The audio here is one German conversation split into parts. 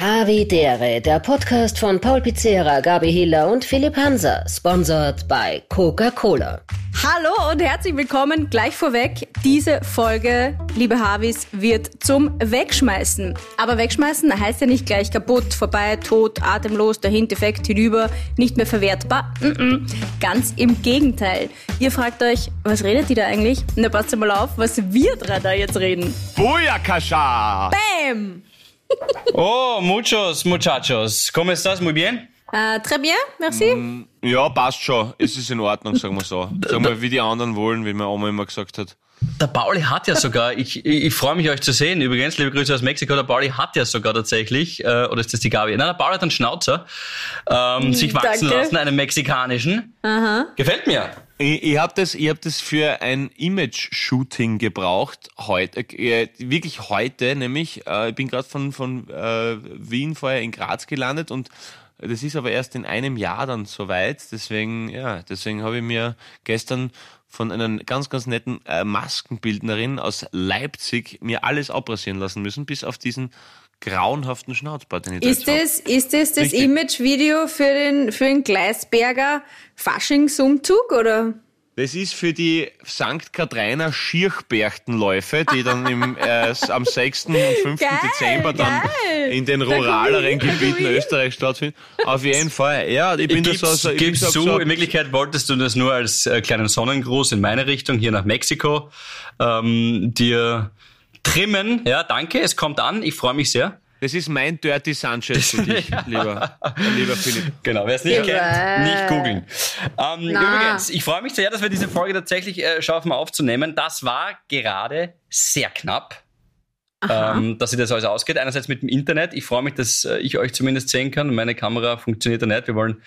Havidere, der Podcast von Paul Pizzera, Gabi Hiller und Philipp Hanser, sponsored by Coca-Cola. Hallo und herzlich willkommen gleich vorweg. Diese Folge, liebe Harvis, wird zum Wegschmeißen. Aber wegschmeißen heißt ja nicht gleich kaputt, vorbei, tot, atemlos, dahin, defekt, hinüber, nicht mehr verwertbar. Mm -mm. Ganz im Gegenteil. Ihr fragt euch, was redet die da eigentlich? Na, passt mal auf, was wir drei da jetzt reden. Booyakasha! Bam! Oh, muchos muchachos. ¿Cómo estás? Muy bien? Äh, très bien, merci. Mm, Ja, passt schon. Es ist in Ordnung, sagen wir so. Sagen wir, wie die anderen wollen, wie meine Oma immer gesagt hat. Der Pauli hat ja sogar, ich, ich, ich freue mich euch zu sehen, übrigens, liebe Grüße aus Mexiko, der Pauli hat ja sogar tatsächlich, äh, oder ist das die Gabi? Nein, der Pauli hat einen Schnauzer ähm, sich wachsen Danke. lassen, einen mexikanischen. Gefällt mir. Ich, ich habe das, ich hab das für ein Image-Shooting gebraucht, heute, äh, wirklich heute, nämlich, äh, ich bin gerade von, von äh, Wien vorher in Graz gelandet und das ist aber erst in einem Jahr dann soweit, deswegen, ja, deswegen habe ich mir gestern von einer ganz, ganz netten äh, Maskenbildnerin aus Leipzig mir alles abrasieren lassen müssen, bis auf diesen grauenhaften Schnauzbart, den ich da Ist hab. das, ist das das. Imagevideo für den, für den Gleisberger Faschingsumzug, oder? Das ist für die St. Katharina Schirchberchtenläufe, die dann im, äh, am 6. und 5. Geil, Dezember dann geil. in den Da ruraleren ich, da Gebieten ich. Österreichs stattfinden. Auf jeden Fall. Ja, ich bin da so, so, ich bin gib's so, zu, so in Wirklichkeit wolltest du das nur als äh, kleinen Sonnengruß in meine Richtung, hier nach Mexiko, ähm, dir trimmen. Ja, danke, es kommt an, ich freue mich sehr. das ist mein Dirty Sanchez für dich, lieber, lieber Philipp. Genau, wer es nicht kennt, nicht googeln. Ähm, übrigens, ich freue mich sehr, dass wir diese Folge tatsächlich äh, schaffen aufzunehmen. Das war gerade sehr knapp. Ähm, dass sich das alles ausgeht. Einerseits mit dem Internet. Ich freue mich, dass äh, ich euch zumindest sehen kann. Meine Kamera funktioniert ja nicht. Wir wollen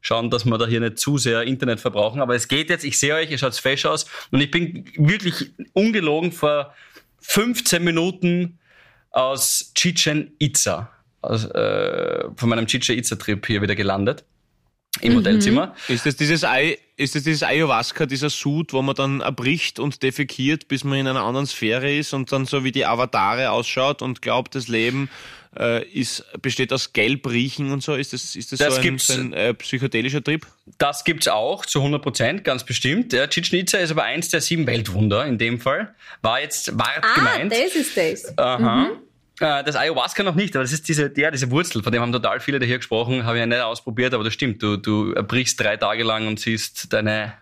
schauen, dass wir da hier nicht zu sehr Internet verbrauchen. Aber es geht jetzt. Ich sehe euch, ihr schaut fesch aus. Und ich bin wirklich ungelogen vor 15 Minuten aus Chichen Itza, aus, äh, von meinem Chichen Itza-Trip hier wieder gelandet. Im Hotelzimmer. Ist das dieses, Ai- ist das dieses Ayahuasca, dieser Sud, wo man dann erbricht und defekiert, bis man in einer anderen Sphäre ist und dann so wie die Avatare ausschaut und glaubt, das Leben äh, ist, besteht aus Gelbriechen und so? Ist das, ist das, Das so ein, so ein äh, psychedelischer Trip? Das gibt's auch zu 100 Prozent, ganz bestimmt. Ja, Chichen Itza ist aber eins der sieben Weltwunder in dem Fall. War jetzt, war Ah, gemeint. das ist das. Aha. Äh, Das Ayahuasca noch nicht, aber das ist diese, ja, diese Wurzel, von dem haben total viele da hier gesprochen, habe ich ja nicht ausprobiert, aber das stimmt. Du, du erbrichst drei Tage lang und siehst deine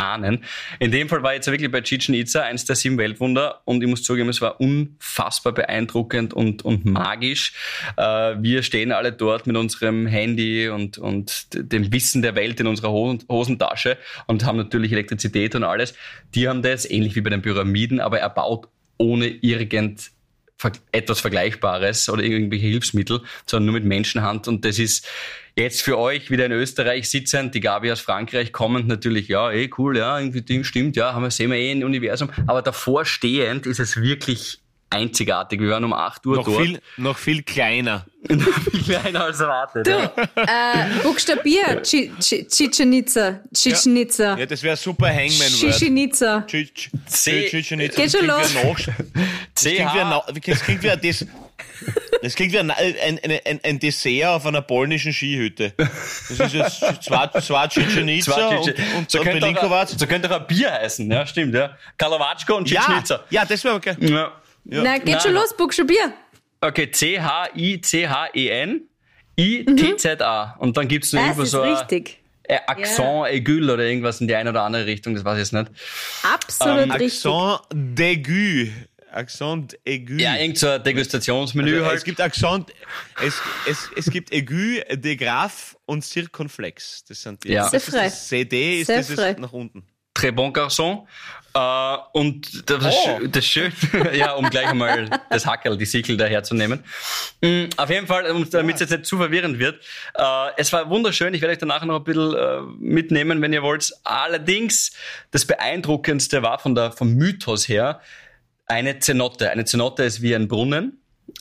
Ahnen. In dem Fall war ich jetzt wirklich bei Chichen Itza, eins der sieben Weltwunder, und ich muss zugeben, es war unfassbar beeindruckend und, und magisch. Äh, wir stehen alle dort mit unserem Handy und, und dem Wissen der Welt in unserer Hosen, Hosentasche und haben natürlich Elektrizität und alles. Die haben das, ähnlich wie bei den Pyramiden, aber erbaut ohne irgend etwas Vergleichbares oder irgendwelche Hilfsmittel, sondern nur mit Menschenhand. Und das ist jetzt für euch wieder in Österreich sitzend, die Gabi aus Frankreich kommend natürlich, ja, eh cool, ja, irgendwie stimmt, ja, haben wir, sehen wir eh im Universum. Aber davor stehend ist es wirklich einzigartig. Wir waren um 8 Uhr Noch dort. viel, noch viel kleiner. viel kleiner als erwartet. Du, ja. äh, buchstabier, Chi- Chi- Chichen Itza, Chichen Itza, Ja, das wäre super Hangman-Word. Chichen Itza. Chichen Itza. Geht Das schon klingt los. wie ein Nachsch- Das klingt wie das klingt wie ein, Des das klingt wie ein, ein, ein, ein, Dessert auf einer polnischen Skihütte. Das ist jetzt zwei, zwei Chichen Itza Zwei und, Chichen- und, so, auch, so könnte auch ein Bier heißen, ja, stimmt, ja. Kalawatschko und Chichen Ja, Itza. ja, das wäre okay. Ja. Na, geht Na, schon los, buchstabier. Okay, C-H-I-C-H-E-N. I-T-Z-A. Und dann gibt's noch Das irgendwo ist so ein richtig. äh, Accent aigu oder irgendwas in die eine oder andere Richtung, das weiß ich jetzt nicht. Absolut Ähm, richtig. Accent d'aigu. Accent aigu. Ja, irgend so ein Degustationsmenü Also, halt. Es gibt Accent, es, es, es gibt aigu, de grave und circonflex. Das sind die. Ja. Das ist das CD ist vrai. nach unten. Très bon garçon. Äh, und das, Oh. Das Schöne, ja, um gleich einmal das Hackerl, die Sickel daherzunehmen. Mm, Auf jeden Fall, um- damit es jetzt nicht zu verwirrend wird. Äh, es war wunderschön. Ich werde euch danach noch ein bisschen äh, mitnehmen, wenn ihr wollt. Allerdings, das Beeindruckendste war von der, vom Mythos her eine Zenotte. Eine Zenotte ist wie ein Brunnen.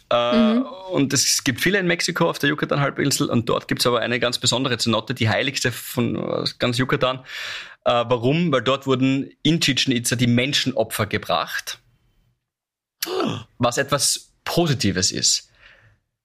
Äh, Und es gibt viele in Mexiko auf der Yucatan-Halbinsel und dort gibt es aber eine ganz besondere Zenotte, die heiligste von ganz Yucatan. Äh, warum? Weil dort wurden in Chichen Itza die Menschenopfer gebracht, was etwas Positives ist.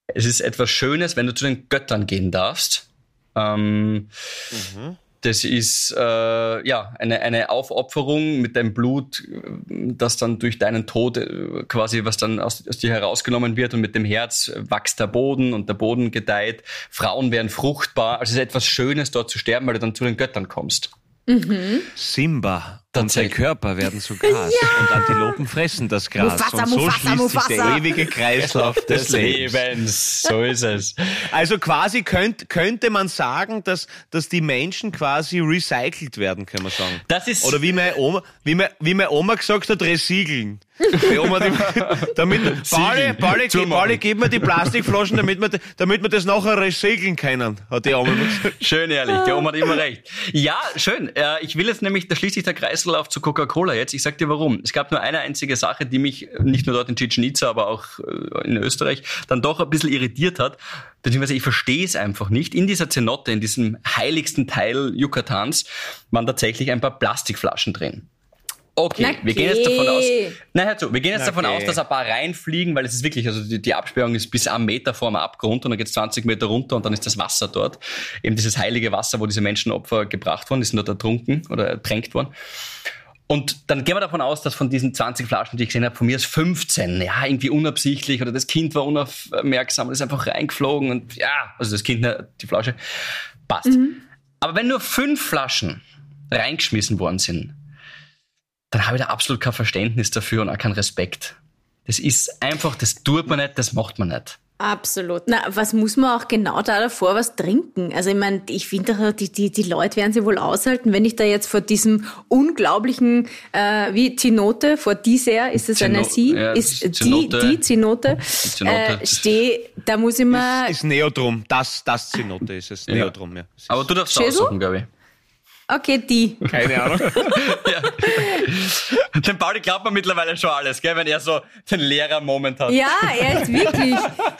Es ist etwas Schönes, wenn du zu den Göttern gehen darfst. Ähm, mhm. Das ist äh, ja eine, eine Aufopferung mit deinem Blut, das dann durch deinen Tod äh, quasi, was dann aus, aus dir herausgenommen wird und mit dem Herz wächst der Boden und der Boden gedeiht. Frauen werden fruchtbar. Also es ist etwas Schönes, dort zu sterben, weil du dann zu den Göttern kommst. Mhm. Simba und sein Körper werden zu Gras ja. und Antilopen fressen das Gras. Mufasa, und so Mufasa, schließt Mufasa. sich der ewige Kreislauf des, Lebens. So ist es. Also quasi könnt, könnte man sagen, dass, dass die Menschen quasi recycelt werden, kann man sagen. Das ist Oder wie meine Oma, wie meine, wie meine Oma gesagt hat, resiegeln. Oma, damit, Pauli, Pauli, Pauli, gib mir die Plastikflaschen, damit wir, damit wir das nachher recyceln können, hat die Oma gesagt. Schön ehrlich, die Oma hat immer recht. Ja, schön. Äh, ich will jetzt nämlich, da schließt sich der Kreislauf zu Coca-Cola jetzt. Ich sag dir warum. Es gab nur eine einzige Sache, die mich nicht nur dort in Chichen Itza, aber auch äh, in Österreich dann doch ein bisschen irritiert hat. Beziehungsweise ich verstehe es einfach nicht. In dieser Zenotte, in diesem heiligsten Teil Yucatans, waren tatsächlich ein paar Plastikflaschen drin. Okay, Na wir gehen jetzt davon aus. Nein, hör zu, wir gehen jetzt Na davon aus, dass ein paar reinfliegen, weil es ist wirklich, also die, die Absperrung ist bis am Meter vor dem Abgrund und dann geht es 20 Meter runter und dann ist das Wasser dort. Eben dieses heilige Wasser, wo diese Menschenopfer gebracht wurden, die sind dort ertrunken oder ertränkt worden. Und dann gehen wir davon aus, dass von diesen 20 Flaschen, die ich gesehen habe, von mir ist 15, ja, irgendwie unabsichtlich oder das Kind war unaufmerksam und ist einfach reingeflogen und ja, also das Kind, die Flasche, passt. Mhm. Aber wenn nur fünf Flaschen reingeschmissen worden sind, dann habe ich da absolut kein Verständnis dafür und auch keinen Respekt. Das ist einfach, das tut man nicht, das macht man nicht. Absolut. Na, was muss man auch genau da davor was trinken? Also ich meine, ich finde, die, die, die Leute werden sie wohl aushalten, wenn ich da jetzt vor diesem unglaublichen, äh, wie Zinote, vor dieser, ist es eine Sie? Ja, ist Zinote. die, die Zinote, Zinote. Äh, stehe, da muss ich mal... Ist, ist Neodrum, das, das Zinote ist es, ja. Neodrum, ja. Aber du darfst aussuchen, glaube ich. Okay, die. Keine Ahnung. ja. Dem Pauli glaubt man mittlerweile schon alles, gell, wenn er so den Lehrer-Moment hat. Ja, er ist wirklich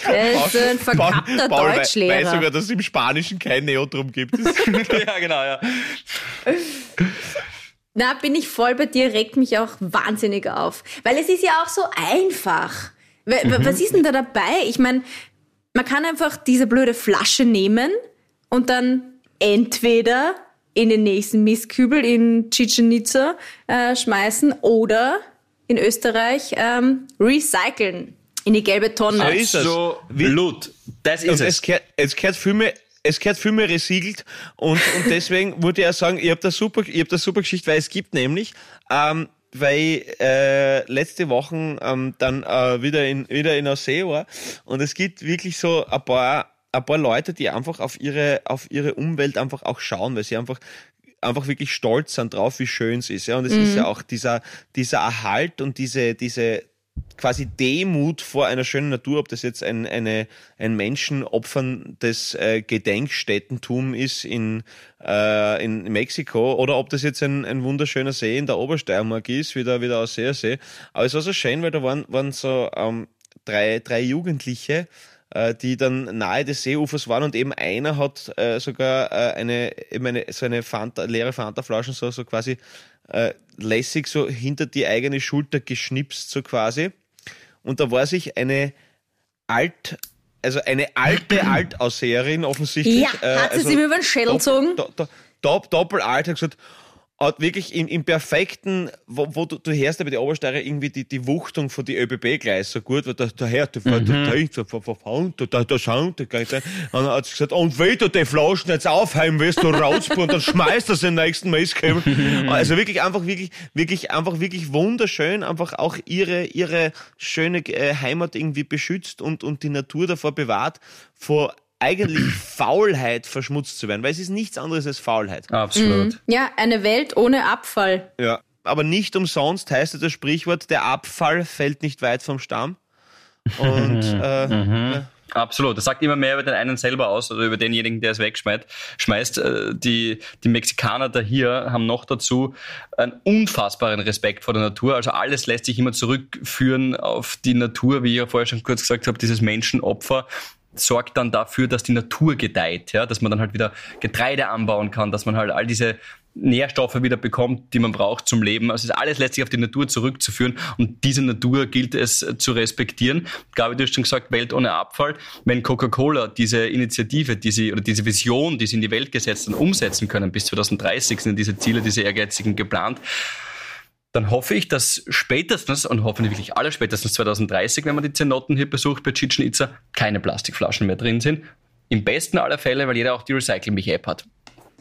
er ist so ein verkappter Paul, Deutschlehrer. weiß sogar, dass es im Spanischen kein Neotrum gibt. ja, genau, ja. Na, bin ich voll bei dir, regt mich auch wahnsinnig auf. Weil es ist ja auch so einfach. Mhm. Was ist denn da dabei? Ich meine, man kann einfach diese blöde Flasche nehmen und dann entweder in den nächsten Mistkübel in Chichen Itza äh, schmeißen oder in Österreich ähm, recyceln in die gelbe Tonne. So ist es. So Blut. Das ist es. Es gehört, es gehört viel mehr es gehört viel mehr resiegelt und, und deswegen würde ich auch sagen, ich habe da super, ich habe da super Geschichte, weil es gibt nämlich, ähm, weil äh, letzte Woche ähm, dann äh, wieder in wieder in Aussee war und es gibt wirklich so ein paar ein paar Leute, die einfach auf ihre, auf ihre Umwelt einfach auch schauen, weil sie einfach einfach wirklich stolz sind drauf, wie schön es ist. Ja, und es mhm. ist ja auch dieser, dieser Erhalt und diese, diese quasi Demut vor einer schönen Natur, ob das jetzt ein, eine, ein Menschenopfern des äh, Gedenkstättentum ist in, äh, in Mexiko oder ob das jetzt ein, ein wunderschöner See in der Obersteiermark ist, wie der, wie der Ausseersee. Aber es war so schön, weil da waren, waren so ähm, drei, drei Jugendliche, die dann nahe des Seeufers waren und eben einer hat äh, sogar äh, eine, eben eine, so eine Fanta, leere Fanta-Flaschen so, so quasi äh, lässig so hinter die eigene Schulter geschnipst, so quasi. Und da war sich eine alt, also eine alte Altausseherin offensichtlich. Ja, äh, hat sie also sich über den Schädel gezogen? Do, do, do, doppelalt hat gesagt, hat wirklich im, im perfekten, wo, wo du, du hörst ja bei den Obersteirer irgendwie die, die Wuchtung von die ÖBB gleich so gut, weil da, da hört, da, mhm. da, da, da, da Sound, da gleich, und dann hat gesagt, und wenn du die Flaschen jetzt aufheimen willst, du rauspulen, und dann schmeißt das in den nächsten Mistkabel. also wirklich einfach, wirklich, wirklich, einfach wirklich wunderschön, einfach auch ihre, ihre schöne äh, Heimat irgendwie beschützt und, und die Natur davor bewahrt, vor eigentlich Faulheit verschmutzt zu werden, weil es ist nichts anderes als Faulheit. Absolut. Mhm. Ja, eine Welt ohne Abfall. Ja, aber nicht umsonst heißt das Sprichwort, der Abfall fällt nicht weit vom Stamm. Und äh, mhm. ja. Absolut. Das sagt immer mehr über den einen selber aus oder über denjenigen, der es wegschmeißt. Schmeißt. Äh, die, die Mexikaner da hier haben noch dazu einen unfassbaren Respekt vor der Natur. Also alles lässt sich immer zurückführen auf die Natur, wie ich ja vorher schon kurz gesagt habe, dieses Menschenopfer sorgt dann dafür, dass die Natur gedeiht, ja, dass man dann halt wieder Getreide anbauen kann, dass man halt all diese Nährstoffe wieder bekommt, die man braucht zum Leben. Also es ist alles letztlich auf die Natur zurückzuführen und diese Natur gilt es zu respektieren. Gabi, du hast schon gesagt, Welt ohne Abfall. Wenn Coca-Cola diese Initiative, diese oder diese Vision, die sie in die Welt gesetzt und umsetzen können, bis 2030 sind diese Ziele, diese ehrgeizigen geplant, dann hoffe ich, dass spätestens und hoffentlich wirklich alle spätestens 2030, wenn man die Zenoten hier besucht bei Chichen Itza, keine Plastikflaschen mehr drin sind. Im besten aller Fälle, weil jeder auch die Recycle-Mich-App hat.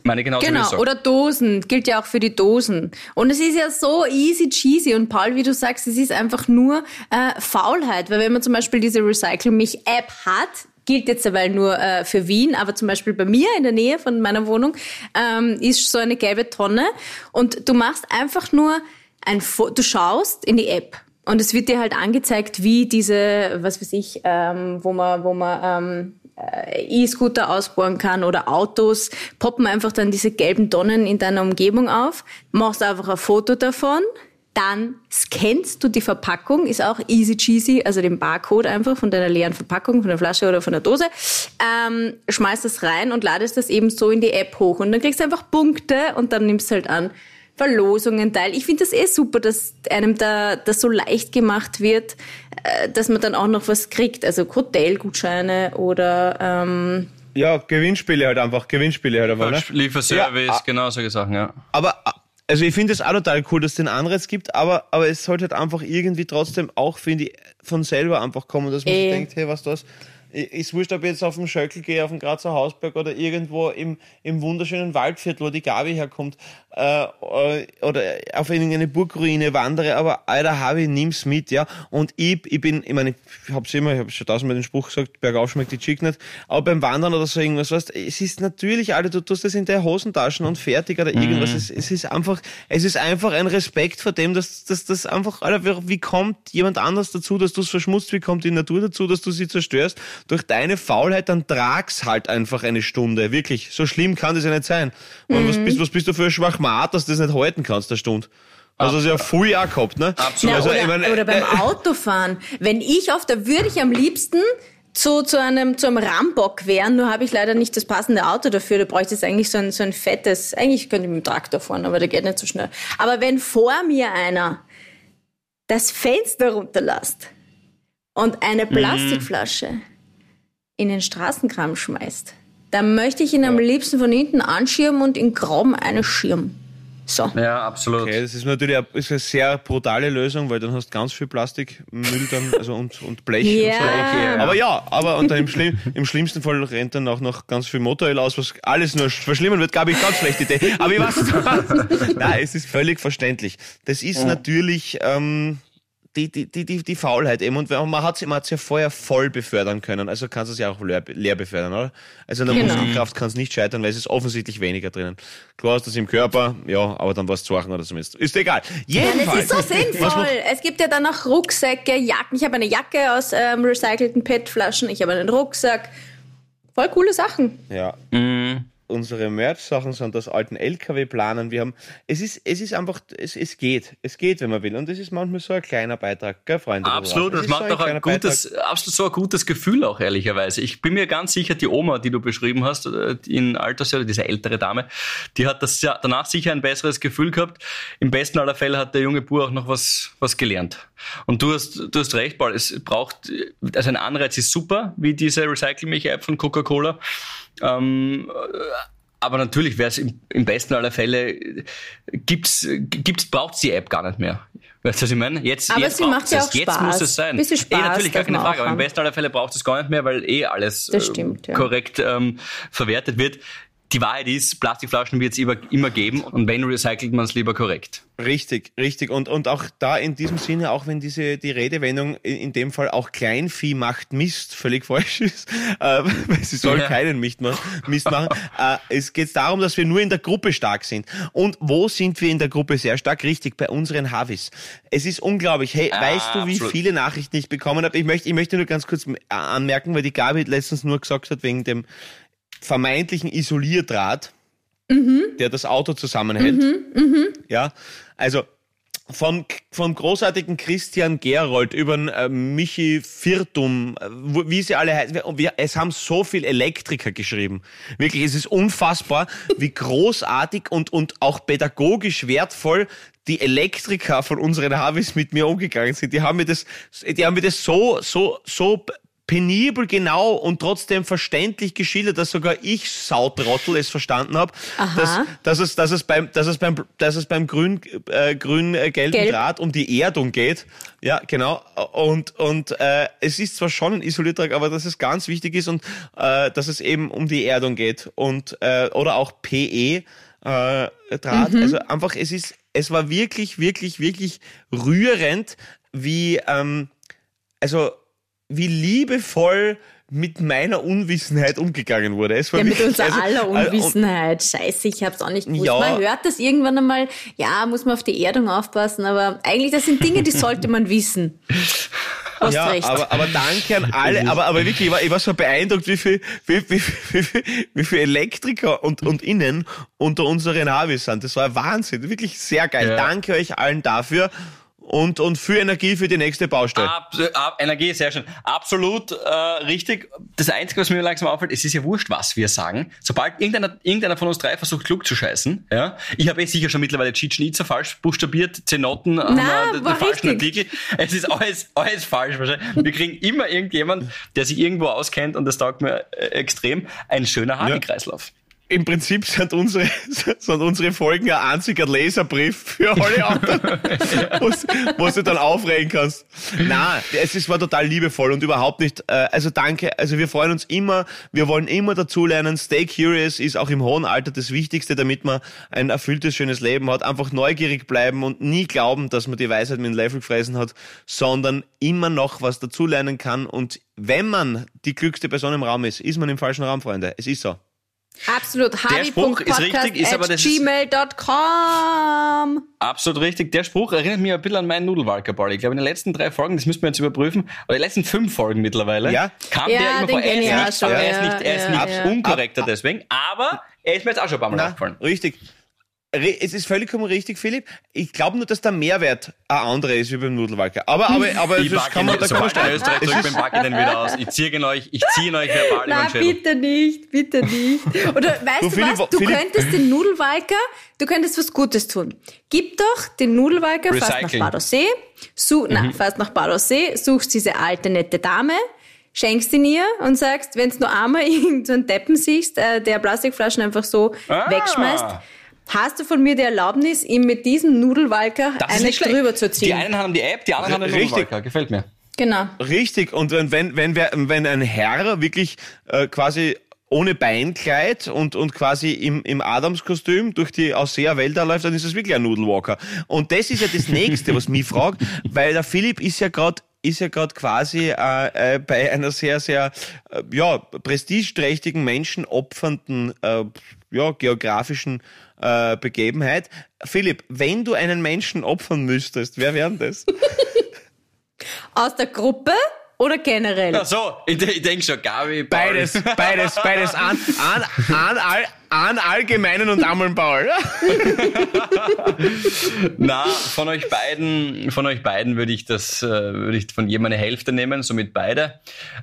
Meine genauso Genau, oder Dosen, gilt ja auch für die Dosen. Und es ist ja so easy cheesy und Paul, wie du sagst, es ist einfach nur äh, Faulheit, weil wenn man zum Beispiel diese Recycle Mich App hat, gilt jetzt dabei nur äh, für Wien, aber zum Beispiel bei mir in der Nähe von meiner Wohnung ähm, ist so eine gelbe Tonne und du machst einfach nur ein, Fo du schaust in die App und es wird dir halt angezeigt, wie diese, was weiß ich, ähm, wo man, wo man ähm, äh, E-Scooter ausbauen kann oder Autos, poppen einfach dann diese gelben Tonnen in deiner Umgebung auf, machst einfach ein Foto davon, dann scannst du die Verpackung, ist auch easy cheesy, also den Barcode einfach von deiner leeren Verpackung, von der Flasche oder von der Dose, ähm, schmeißt das rein und ladest das eben so in die App hoch und dann kriegst du einfach Punkte und dann nimmst du halt an Verlosungen teil. Ich finde das eh super, dass einem da das so leicht gemacht wird, äh, dass man dann auch noch was kriegt, also Hotelgutscheine oder ähm, ja, Gewinnspiele halt einfach, Gewinnspiele halt einfach. Ne? Lieferservice, ja, genau solche Sachen, ja. Aber also ich finde es auch total cool, dass es den Anreiz gibt, aber, aber es sollte halt einfach irgendwie trotzdem auch, finde ich, von selber einfach kommen, dass man e. sich denkt, hey, was das? Ist wurscht, ob ich jetzt auf dem Schöckel gehe, auf dem Grazer Hausberg oder irgendwo im, im wunderschönen Waldviertel, wo die Gabi herkommt, äh, oder auf irgendeine Burgruine wandere, aber Alter, Habi, nimm's mit, ja. Und ich, ich bin, ich meine, ich hab's immer, ich habe schon tausendmal den Spruch gesagt, bergauf schmeckt die Chick nicht, aber beim Wandern oder so irgendwas, weißt, es ist natürlich, Alter, du tust das in der Hosentaschen und fertig oder irgendwas, mhm. es, es ist einfach, es ist einfach ein Respekt vor dem, dass, dass das einfach, Alter, wie kommt jemand anders dazu, dass du es verschmutzt, wie kommt die Natur dazu, dass du sie zerstörst, durch deine Faulheit, dann trag's halt einfach eine Stunde. Wirklich. So schlimm kann das ja nicht sein. Mhm. Was, bist, was bist du für ein Schwachmat, dass du das nicht halten kannst, eine Stunde? Also es ja früh auch gehabt, ne? Absolut. Also, oder, ich mein, oder beim äh, Autofahren. Wenn ich auf der würde ich am liebsten zu, zu einem, zu einem Rambock wären, nur habe ich leider nicht das passende Auto dafür. Da bräuchte es eigentlich so ein, so ein fettes, eigentlich könnte ich mit dem Traktor fahren, aber der geht nicht so schnell. Aber wenn vor mir einer das Fenster runterlässt und eine mhm. Plastikflasche mhm in den Straßenkram schmeißt, dann möchte ich ihn ja. am liebsten von hinten anschirmen und in Graben eine Schirm. So. Ja, absolut. Okay, das ist natürlich eine, ist eine sehr brutale Lösung, weil dann hast du ganz viel Plastikmüll dann, also und, und Blech ja. und so. Okay, aber ja, aber und im, Schlimm, im schlimmsten Fall rennt dann auch noch ganz viel Motoröl aus, was alles nur verschlimmern wird, glaube ich, ganz schlechte Idee. Aber ich weiß, nein, es ist völlig verständlich. Das ist ja. natürlich, ähm, die, die, die, die, die Faulheit eben. Und man hat es man ja vorher voll befördern können. Also kannst du es ja auch leer, leer befördern, oder? Also in der genau. Muskelkraft kann es nicht scheitern, weil es ist offensichtlich weniger drinnen. Klar ist das im Körper, ja, aber dann was zu machen oder zumindest. Ist egal. Jedenfalls. Ja, es ist so sinnvoll. Es gibt ja dann auch Rucksäcke, Jacken. Ich habe eine Jacke aus ähm, recycelten PET-Flaschen. Ich habe einen Rucksack. Voll coole Sachen. Ja. Mhm unsere Merch-Sachen sind aus alten LKW-Planern. Wir haben, es ist, es ist einfach, es, es geht. Es geht, wenn man will. Und es ist manchmal so ein kleiner Beitrag, gell, Freunde? Absolut, das macht so doch ein, gutes, absolut so ein gutes Gefühl auch, ehrlicherweise. Ich bin mir ganz sicher, die Oma, die du beschrieben hast, äh, in Altersjahr, diese ältere Dame, die hat das ja danach sicher ein besseres Gefühl gehabt. Im besten aller Fälle hat der junge Bur auch noch was, was gelernt. Und du hast, du hast recht, Paul, es braucht, also ein Anreiz ist super, wie diese Recycle-Mich-App von Coca-Cola. Ähm, aber natürlich wäre es im, im, besten aller Fälle, gibt's, gibt's, braucht's die App gar nicht mehr. Weißt du, was ich meine? Jetzt, aber jetzt sie macht ja auch Jetzt Spaß. muss es sein. Bisschen Spaß, eh, natürlich, gar keine Frage. Aber im besten aller Fälle braucht es gar nicht mehr, weil eh alles stimmt, ja. korrekt ähm, verwertet wird die Wahrheit ist, Plastikflaschen wird es immer, geben und wenn recycelt man es lieber korrekt. Richtig, richtig. Und, und auch da in diesem Sinne, auch wenn diese, die Redewendung in, in dem Fall auch Kleinvieh macht Mist völlig falsch ist, äh, weil sie soll ja. keinen Mist machen, Mist machen. äh, es geht darum, dass wir nur in der Gruppe stark sind. Und wo sind wir in der Gruppe sehr stark? Richtig, bei unseren Havis. Es ist unglaublich. Hey, ah, weißt du, wie absolut. viele Nachrichten ich bekommen habe? Ich möchte, ich möchte nur ganz kurz anmerken, weil die Gabi letztens nur gesagt hat, wegen dem, vermeintlichen Isolierdraht, mhm. der das Auto zusammenhält. Mhm, mh. Ja, also von, vom großartigen Christian Gerold über äh, Michi Viertum, äh, wie sie alle heißen. Wir, es haben so viel Elektriker geschrieben. Wirklich, es ist unfassbar, wie großartig und, und auch pädagogisch wertvoll die Elektriker von unseren Harvis mit mir umgegangen sind. Die haben mir das, die haben mir das so, so, so penibel genau und trotzdem verständlich geschildert, dass sogar ich Sautrottel es verstanden habe, dass, dass es dass es beim dass es beim dass es beim grün äh, grün äh, gelben Gelb. Draht um die Erdung geht. Ja, genau und und äh, es ist zwar schon ein Isolierdraht, aber dass es ganz wichtig ist und äh, dass es eben um die Erdung geht und äh, oder auch PE äh, Draht, mhm. also einfach es ist es war wirklich wirklich wirklich rührend, wie ähm, also wie liebevoll mit meiner Unwissenheit umgegangen wurde. Es war ja, mit unserer also, aller äh, Unwissenheit. Scheiße, ich hab's auch nicht gewusst. Ja, man hört das irgendwann einmal, ja, muss man auf die Erdung aufpassen, aber eigentlich, das sind Dinge, die sollte man wissen. Hast ja, recht. Aber, aber danke an alle, aber, aber wirklich, ich war, ich war so beeindruckt, wie viel, wie, wie, wie, wie, wie viel Elektriker und, und Innen unter unseren Navis sind. Das war Wahnsinn, wirklich sehr geil. Ja. Danke euch allen dafür und, und für Energie für die nächste Baustelle. Ab, ab, Energie, sehr schön. Absolut äh, richtig. Das Einzige, was mir langsam auffällt, es ist ja wurscht, was wir sagen. Sobald irgendeiner, irgendeiner von uns drei versucht, klug zu scheißen, ja, ich habe eh sicher schon mittlerweile Chichen Itza falsch buchstabiert, Zenoten, Na, den falschen Artikel. Es ist alles, alles falsch wahrscheinlich. Wir kriegen immer irgendjemand, der sich irgendwo auskennt und das taugt mir äh, extrem. Ein schöner Hagekreislauf. Ja im Prinzip sind unsere, sind unsere Folgen ein einziger Leserbrief für alle anderen, wo du dann aufregen kannst. Na, es ist, war total liebevoll und überhaupt nicht, äh, also danke, also wir freuen uns immer, wir wollen immer dazulernen. Stay curious ist auch im hohen Alter das Wichtigste, damit man ein erfülltes, schönes Leben hat. Einfach neugierig bleiben und nie glauben, dass man die Weisheit mit dem Löffel gefressen hat, sondern immer noch was dazulernen kann und wenn man die klügste Person im Raum ist, ist man im falschen Raum, Freunde. Es ist so. Absolut. Der Spruch ist richtig, ist aber das gmail.com. Absolut richtig. Der Spruch erinnert mich ein bisschen an meinen Nudelwalkerball. Ich glaube, in den letzten drei Folgen, das müssen wir jetzt überprüfen, oder die letzten fünf Folgen mittlerweile, ja? kam ja, der immer vor. Er ist nicht, aber er ist nicht, er ist nicht unkorrekter deswegen, aber er ist mir jetzt auch schon ein paar Mal Na, aufgefallen. Richtig es ist völlig richtig, Philipp. Ich glaube nur, dass der Mehrwert ein anderer ist wie beim Nudelwalker. Aber, aber, aber ich das kann man, da kann man stellen. Österreich zurück beim Backen den wieder aus. Ich ziehe euch, ich ziehe euch verbal Nein, bitte nicht, bitte nicht. Oder weißt du, du Philipp, was? Du Philipp, könntest den Nudelwalker, du könntest was Gutes tun. Gib doch den Nudelwalker fast nach Badersee, such, mhm. na, fast nach Badersee, suchst diese alte nette Dame, schenkst ihn ihr und sagst, wenn du nur einmal irgendeinen Deppen siehst, äh, der Plastikflaschen einfach so ah. wegschmeißt, Hast du von mir die Erlaubnis, ihm mit diesem Nudelwalker eine drüber zu ziehen? Die einen haben die App, die anderen haben den Nudelwalker. Gefällt mir. Genau. Richtig. Und wenn, wenn, wenn, wenn ein Herr wirklich äh, quasi ohne Beinkleid und, und quasi im, im Adamskostüm durch die Ausseerwälder läuft, dann ist es wirklich ein Nudelwalker. Und das ist ja das Nächste, was mich fragt, weil der Philipp ist ja gerade ist ja gerade quasi äh, äh, bei einer sehr, sehr äh, ja, prestigeträchtigen, menschenopfernden, äh, ja, geografischen äh, Begebenheit. Philipp, wenn du einen Menschen opfern müsstest, wer wäre das? Aus der Gruppe oder generell? Ach so, ich, ich denke schon, Gabi. Beides, beides, beides. An, an, an, all, an Allgemeinen und Ammeln Paul. Na, von euch beiden, von euch beiden würde ich das, äh, würde ich von jedem eine Hälfte nehmen, somit beide.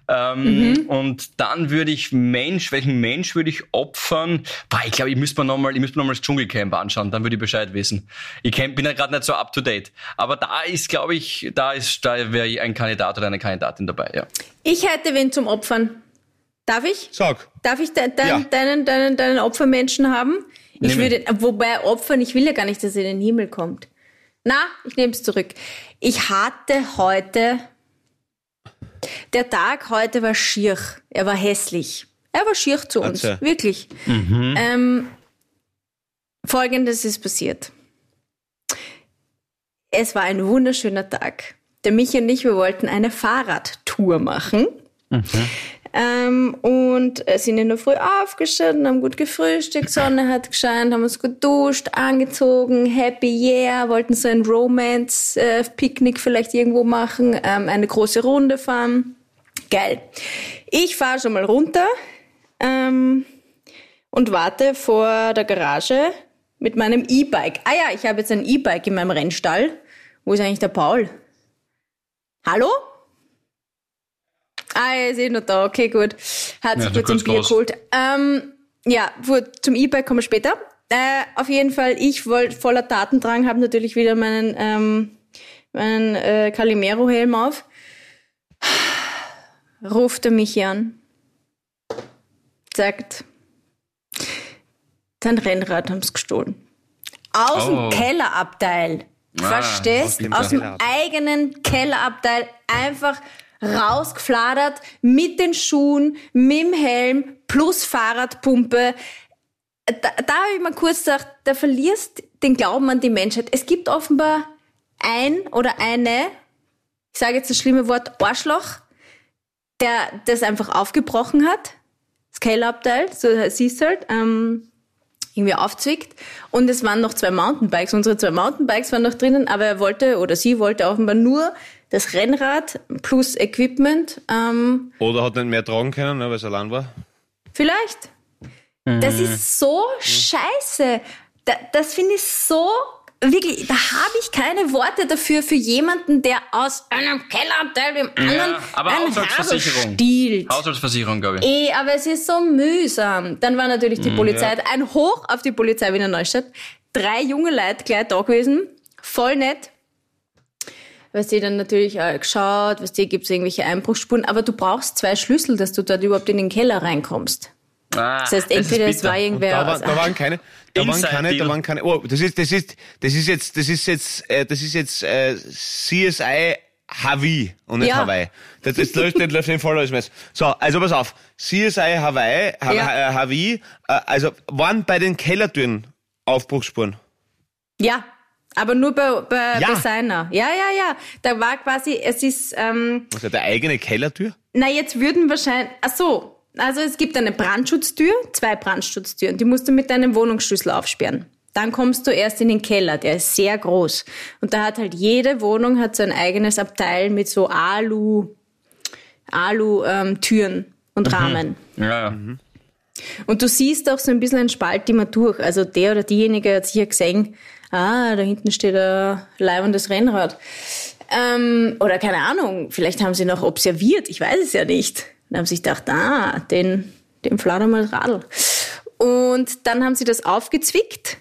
Ähm, mhm. Und dann würde ich Mensch, welchen Mensch würde ich opfern? Boah, ich glaube, ich müsste mir nochmal, ich müsste mir nochmal das Dschungelcamp anschauen, dann würde ich Bescheid wissen. Ich bin ja gerade nicht so up to date. Aber da ist, glaube ich, da ist, da wäre ein Kandidat oder eine Kandidatin dabei, ja. Ich hätte wen zum Opfern. Darf ich? Sag. Darf ich de de ja. deinen, deinen, deinen Opfermenschen haben? Ich würde, wobei Opfern, ich will ja gar nicht, dass er in den Himmel kommt. Na, ich nehme es zurück. Ich hatte heute, der Tag heute war schier. Er war hässlich. Er war schier zu uns, also. wirklich. Mhm. Ähm, Folgendes ist passiert. Es war ein wunderschöner Tag. Der Michi und ich, wir wollten eine Fahrradtour machen. Mhm. Ähm, und äh, sind in der Früh aufgestanden, haben gut gefrühstückt, Sonne hat gescheint, haben uns gut duscht, angezogen, happy yeah, wollten so ein Romance-Picknick äh, vielleicht irgendwo machen, ähm, eine große Runde fahren. Geil. Ich fahre schon mal runter ähm, und warte vor der Garage mit meinem E-Bike. Ah ja, ich habe jetzt ein E-Bike in meinem Rennstall Wo ist eigentlich der Paul? Hallo? Ah, er ist eh noch da. Okay, gut. Hat Ja, sich kurz ein Bier raus. geholt. Ähm, ja, zum E-Bike kommen wir später. Äh, auf jeden Fall, ich wollte voller Tatendrang, habe natürlich wieder meinen, ähm, meinen äh, Calimero-Helm auf. Ruft er mich an. Sagt, sein Rennrad haben sie gestohlen. Aus Oh. dem Kellerabteil. Ah, Verstehst? aus dem Aus dem eigenen Kellerabteil einfach rausgefladert mit den Schuhen, mit dem Helm plus Fahrradpumpe. Da, da habe ich mal kurz gedacht, da verlierst den Glauben an die Menschheit. Es gibt offenbar ein oder eine, ich sage jetzt das schlimme Wort, Arschloch, der das einfach aufgebrochen hat, das Kellerabteil, so siehst du halt, ähm, irgendwie aufzwickt. Und es waren noch zwei Mountainbikes. Unsere zwei Mountainbikes waren noch drinnen, aber er wollte oder sie wollte offenbar nur das Rennrad plus Equipment. Ähm, Oder hat nicht mehr tragen können, ne, weil es allein war. vielleicht. Das ist so scheiße. Da, das finde ich so wirklich. Da habe ich keine Worte dafür für jemanden, der aus einem Kellerabteil dem anderen aber ein Haushaltsversicherung. Stiehlt. Haushaltsversicherung, glaube ich. Eh, aber es ist so mühsam. Dann war natürlich Mhm, die Polizei, ein Hoch auf die Polizei Wiener Neustadt. Drei junge Leute gleich da gewesen. Voll nett. Weißt du, dann natürlich äh, geschaut, weißt du, gibt's irgendwelche Einbruchsspuren, aber du brauchst zwei Schlüssel, dass du dort überhaupt in den Keller reinkommst. Ah, Das heißt, ist entweder es war irgendwer Da, war, da waren keine, da waren keine, da waren keine. Oh, das ist, das ist, das ist jetzt, das ist jetzt, äh, das ist jetzt äh, CSI Hawaii und nicht Ja. Hawaii. Das, das läuft nicht läuft nicht voll alles mehr. So, also pass auf. CSI Hawaii, ha Ja. äh, Hawaii, äh, also waren bei den Kellertüren Aufbruchsspuren. Ja, aber nur bei, bei, Ja. bei seiner. Ja, ja, ja. Da war quasi, es ist, ähm, Was hat der eigene Kellertür? Na, jetzt würden wahrscheinlich. Ach so. Also es gibt eine Brandschutztür, zwei Brandschutztüren. Die musst du mit deinem Wohnungsschlüssel aufsperren. Dann kommst du erst in den Keller, der ist sehr groß. Und da hat halt jede Wohnung hat so ein eigenes Abteil mit so Alu, Alu ähm, Türen und Rahmen. Ja, ja. Und du siehst auch so ein bisschen einen Spalt immer durch. Also der oder diejenige hat sicher gesehen, ah, da hinten steht ein leibendes Rennrad. Ähm, oder keine Ahnung, vielleicht haben sie noch observiert, ich weiß es ja nicht. Dann haben sie sich gedacht, ah, den, dem flattern mal Radl. Und dann haben sie das aufgezwickt.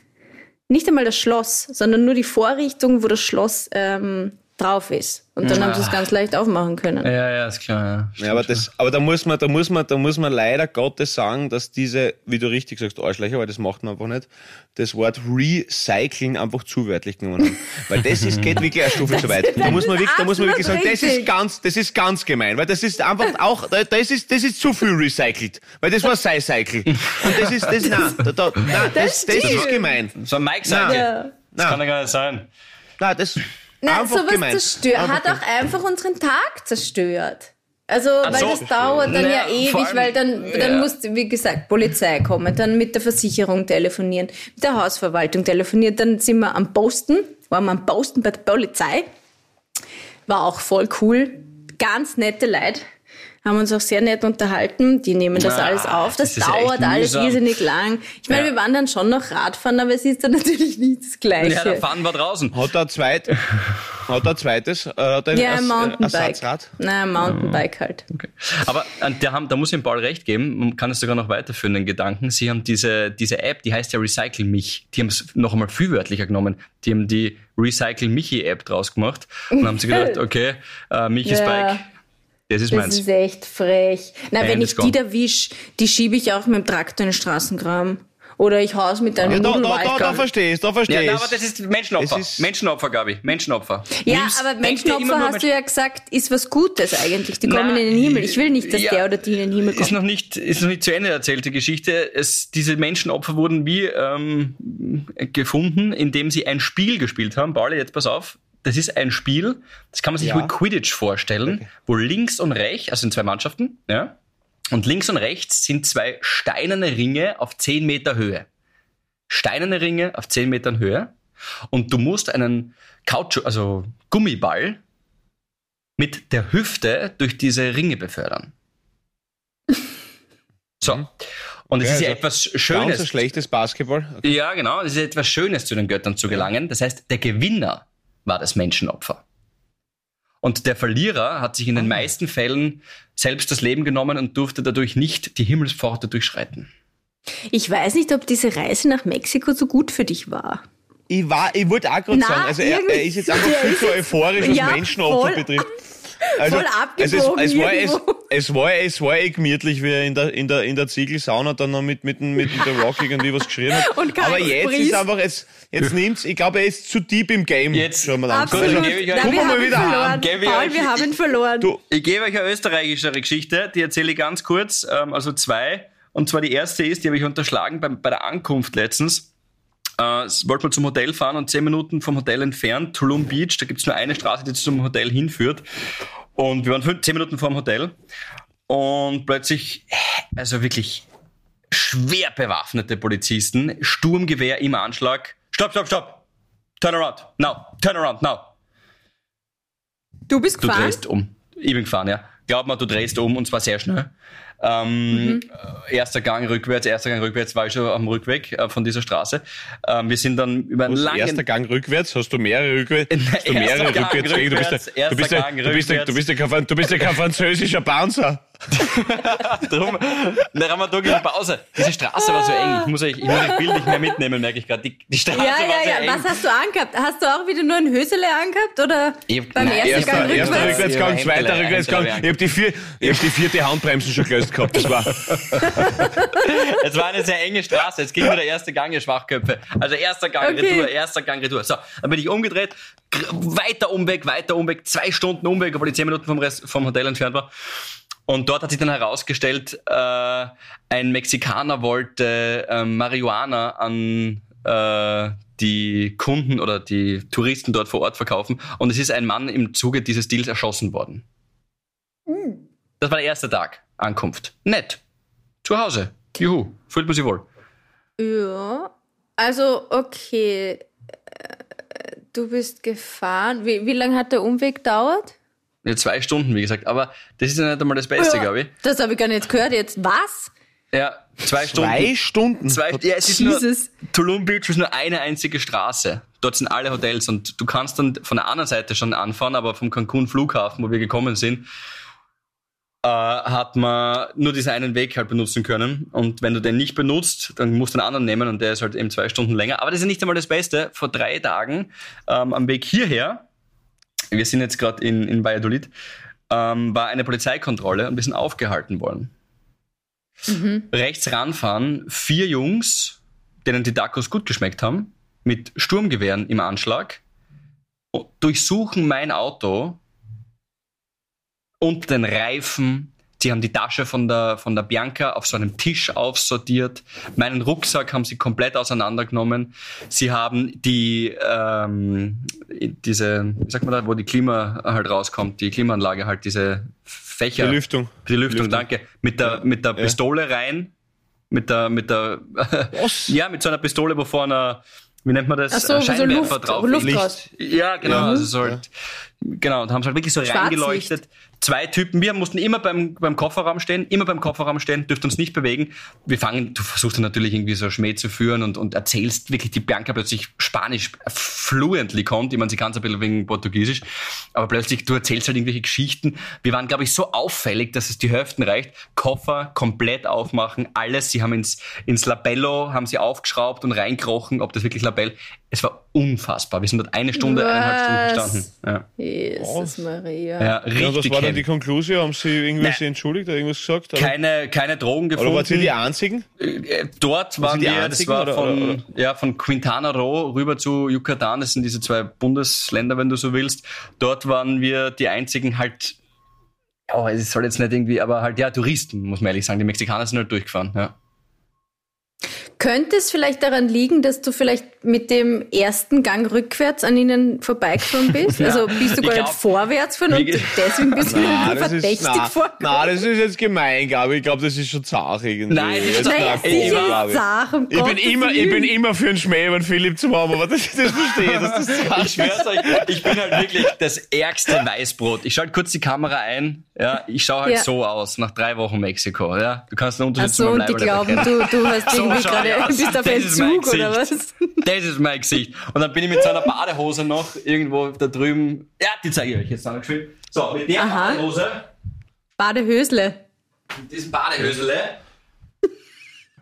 Nicht einmal das Schloss, sondern nur die Vorrichtung, wo das Schloss ähm, drauf ist. Und dann haben sie es ganz leicht aufmachen können. Ja, ja, ist klar. Ja. Ja, aber das, aber da muss man, da muss man, da muss man leider Gottes sagen, dass diese, wie du richtig sagst, Arschlöcher, weil das macht man einfach nicht, das Wort Recycling einfach zu wörtlich genommen haben. Weil das ist, geht wirklich eine Stufe zu weit. Da das muss man ist wirklich, da muss man wirklich sagen, das ist ganz, das ist ganz gemein, weil das ist einfach auch, da- das ist, das ist zu viel recycelt. Weil das war Cycle. Und das ist, das, nein, da, da, nein, das, das ist stimmt. gemein. So ein Mike sagt, Ja. das Nein. kann ja gar nicht sein. Nein, das, Na, einfach sowas gemein. zerstört, Einfach hat auch einfach unseren Tag zerstört. Also, weil so. das dauert dann Naja, ja ewig, allem- weil dann, ja. dann muss, wie gesagt, Polizei kommen, dann mit der Versicherung telefonieren, mit der Hausverwaltung telefonieren, dann sind wir am Posten, waren wir am Posten bei der Polizei. War auch voll cool. Ganz nette Leute. Haben uns auch sehr nett unterhalten. Die nehmen das Ah, alles auf. Das, das dauert alles irrsinnig lang. Ich meine, Ja. wir waren dann schon noch Radfahren, aber es ist dann natürlich nicht das Gleiche. Ja, der Fahren war draußen. Hat er ein zweit, hat er ein zweites, äh, hat er Ja, ein Mountainbike. Ersatzrad? Nein, ein Mountainbike halt. Okay. Aber äh, der haben, da muss ich dem Paul recht geben, man kann es sogar noch weiterführen, den Gedanken. Sie haben diese, diese App, die heißt ja Recycle Mich. Die haben es noch einmal viel wörtlicher genommen. Die haben die Recycle Michi App draus gemacht und haben sich gedacht, okay, äh, Michis Ja. Bike, das ist Das meins. ist echt frech. Na, wenn ich die gone. erwisch, die schiebe ich auch mit dem Traktor in den Straßengraben. Oder ich hau's mit einem Ja, da, da, da, da ich, da verstehe ja, aber das ist Menschenopfer. Das ist- Menschenopfer, Gabi. Menschenopfer. Ja, Nimm's- aber Menschenopfer hast du ja gesagt, ist was Gutes eigentlich. Die kommen Na, in den Himmel. Ich will nicht, dass ja. der oder die in den Himmel ist kommt. noch nicht ist noch nicht zu Ende erzählte Geschichte. Es, diese Menschenopfer wurden wie ähm, gefunden, indem sie ein Spiel gespielt haben. Pauli, jetzt pass auf. Das ist ein Spiel, das kann man sich Ja. wie Quidditch vorstellen, wo links und rechts, also in zwei Mannschaften, ja, und links und rechts sind zwei steinerne Ringe auf 10 Meter Höhe. Steinerne Ringe auf 10 Metern Höhe. Und du musst einen Kautschuk, also Gummiball, mit der Hüfte durch diese Ringe befördern. So. Und es Ja, ist ja also etwas Ganz ein Schönes. schlechtes Basketball. Ja, genau. Es ist etwas Schönes zu den Göttern zu gelangen. Das heißt, der Gewinner war das Menschenopfer. Und der Verlierer hat sich in den meisten Fällen selbst das Leben genommen und durfte dadurch nicht die Himmelspforte durchschreiten. Ich weiß nicht, ob diese Reise nach Mexiko so gut für dich war. Ich, war, ich wollte auch gerade sagen, also er, er ist jetzt einfach viel zu jetzt- euphorisch, was ja, Menschenopfer voll- betrifft. Also, voll also abgebogen es, es, war, es, es, war, es war eh gemütlich, wie er in der, in der, in der Ziegelsauna dann noch mit, mit, dem- mit The Rock irgendwie was geschrien hat. Aber jetzt Fries. ist einfach, jetzt, jetzt nimmt's, ich glaube, er ist zu deep im Game. Jetzt- schon mal langsam. Absolut. gebe ich euch- Nein, Gucken wir wir mal haben ihn wieder an. Paul, euch- wir haben ihn verloren. Du, Ich gebe euch eine österreichische Geschichte, die erzähle ich ganz kurz, ähm, also zwei. Und zwar die erste ist, die habe ich unterschlagen bei, bei der Ankunft letztens. Äh, wollten wir zum Hotel fahren und zehn Minuten vom Hotel entfernt, Tulum Beach, da gibt es nur eine Straße, die zum Hotel hinführt. Und wir waren fünf, zehn Minuten vor dem Hotel. Und plötzlich, also wirklich schwer bewaffnete Polizisten, Sturmgewehr im Anschlag. Stopp, stopp, stopp! Turn around, now, turn around, now. Du bist Du gefahren? drehst um. Ich bin gefahren, ja. Glaub mal, du drehst um und zwar sehr schnell. Ähm, äh, Erster Gang rückwärts, erster Gang rückwärts war ich schon am Rückweg äh, von dieser Straße. Ähm, wir sind dann über einen langen... erster Gang rückwärts, hast du mehrere rückwärts? Hast du mehrere rückwärts, du bist ja kein französischer Bouncer. drum, da haben wir da eine Pause. Diese Straße war so eng. Ich muss euch, ich muss euch bildlich mehr mitnehmen, merke ich gerade. Die, die Straße Ja, war ja, so ja. eng. Was hast du angehabt? Hast du auch wieder nur ein Hösele angehabt oder Ich- beim nein, ersten Erster, Gang erster rückwärts? Rückwärtsgang, Ja, zweiter Rückwärtsgang. Ich habe die, vier, ich hab die vierte Handbremsen schon gelöst gehabt. Das war. Es war eine sehr enge Straße. Jetzt ging nur der erste Gang, ihr Schwachköpfe. Also erster Gang, Okay. Retour, erster Gang, Retour. So, dann bin ich umgedreht, weiter Umweg, weiter Umweg, zwei Stunden Umweg, obwohl ich zehn Minuten vom, Rest, vom Hotel entfernt war. Und dort hat sich dann herausgestellt, äh, ein Mexikaner wollte äh, Marihuana an äh, die Kunden oder die Touristen dort vor Ort verkaufen. Und es ist ein Mann im Zuge dieses Deals erschossen worden. Das war der erste Tag. Ankunft. Nett. Zu Hause. Juhu. Fühlt man sich wohl. Ja, also okay. Äh, Du bist gefahren. Wie, wie lange hat der Umweg gedauert? Ja, zwei Stunden, wie gesagt. Aber das ist ja nicht einmal das Beste, Ja, glaube ich. Das habe ich gar nicht gehört jetzt. Was? Ja, zwei Stunden. Zwei Stunden. Zwei, ja, es ist Jesus. nur, Tulum Beach ist nur eine einzige Straße. Dort sind alle Hotels und du kannst dann von der anderen Seite schon anfahren, aber vom Cancun Flughafen, wo wir gekommen sind, äh, hat man nur diesen einen Weg halt benutzen können. Und wenn du den nicht benutzt, dann musst du einen anderen nehmen und der ist halt eben zwei Stunden länger. Aber das ist nicht einmal das Beste. Vor drei Tagen ähm, am Weg hierher, wir sind jetzt gerade in, in Valladolid, ähm, war eine Polizeikontrolle und wir sind aufgehalten worden rechts ranfahren, vier Jungs, denen die Tacos gut geschmeckt haben, mit Sturmgewehren im Anschlag, durchsuchen mein Auto unter den Reifen. Sie haben die Tasche von der, von der Bianca auf so einem Tisch aufsortiert. Meinen Rucksack haben sie komplett auseinandergenommen. Sie haben die, ähm, diese, wie sagt man da, wo die Klima halt rauskommt, die Klimaanlage halt, diese Fächer. Belüftung. Die Lüftung, Lüftung. danke. Mit der, mit der Pistole rein. Mit der, mit der, Was? ja, mit so einer Pistole, wo vorne, wie nennt man das? Ach so, Ein wo so Scheinwerfer Luft- drauf Luft raus. Ja, genau. Ja. Also so halt, genau, und haben es halt wirklich so reingeleuchtet. Zwei Typen, wir mussten immer beim, beim Kofferraum stehen, immer beim Kofferraum stehen, dürft uns nicht bewegen. Wir fangen, du versuchst dann natürlich irgendwie so Schmäh zu führen und, und erzählst wirklich, die Bianca plötzlich Spanisch fluently kommt. Ich meine, sie kann es ein bisschen wegen Portugiesisch, aber plötzlich, du erzählst halt irgendwelche Geschichten. Wir waren, glaube ich, so auffällig, dass es die Hälften reicht. Koffer komplett aufmachen, alles. Sie haben ins, ins Labello, haben sie aufgeschraubt und reinkrochen, ob das wirklich Labell. Es war unfassbar. Wir sind dort eine Stunde, eineinhalb Stunden Was? gestanden. Ja, Jesus Maria. ja richtig. Ja, was war dann heavy. die Konklusion? Haben Sie irgendwie Nein. sich entschuldigt oder irgendwas gesagt? Oder, keine, keine Drogen gefunden. oder waren Sie die Einzigen? Äh, Dort waren die wir, das einzigen war oder- von, oder- ja, von Quintana Roo rüber zu Yucatan, das sind diese zwei Bundesländer, wenn du so willst. Dort waren wir die einzigen halt, oh, es soll jetzt nicht irgendwie, aber halt, ja, Touristen, muss man ehrlich sagen. Die Mexikaner sind halt durchgefahren, ja. Könnte es vielleicht daran liegen, dass du vielleicht mit dem ersten Gang rückwärts an ihnen vorbeigefahren bist? Ja. Also bist du gar glaub- nicht vorwärts gefahren und deswegen bist du mir das ist, verdächtig na, vorgekommen? na, das ist jetzt gemein, glaube ich. Ich glaube, das ist schon zart irgendwie. Nein, das ist Naja, nach ich Sache, um Ich bin, immer, ich bin immer für einen Schmäh den Philipp zu haben, aber das, das verstehe ich, dass das zart Ich schwör's euch, ich bin halt wirklich das ärgste Weißbrot. Ich schalte kurz die Kamera ein, ja, ich schaue halt Ja. so aus, nach drei Wochen Mexiko, ja. Du kannst einen Ach Unterschied so, zu meinem und die glauben, du, du hast So irgendwie gerade, aus. bist auf einen Zug oder was? Das ist mein Gesicht. Und dann bin ich mit so einer Badehose noch irgendwo da drüben. Ja, die zeige ich euch jetzt dann geschwind. So, mit der Aha. Badehose, Badehösle. mit diesem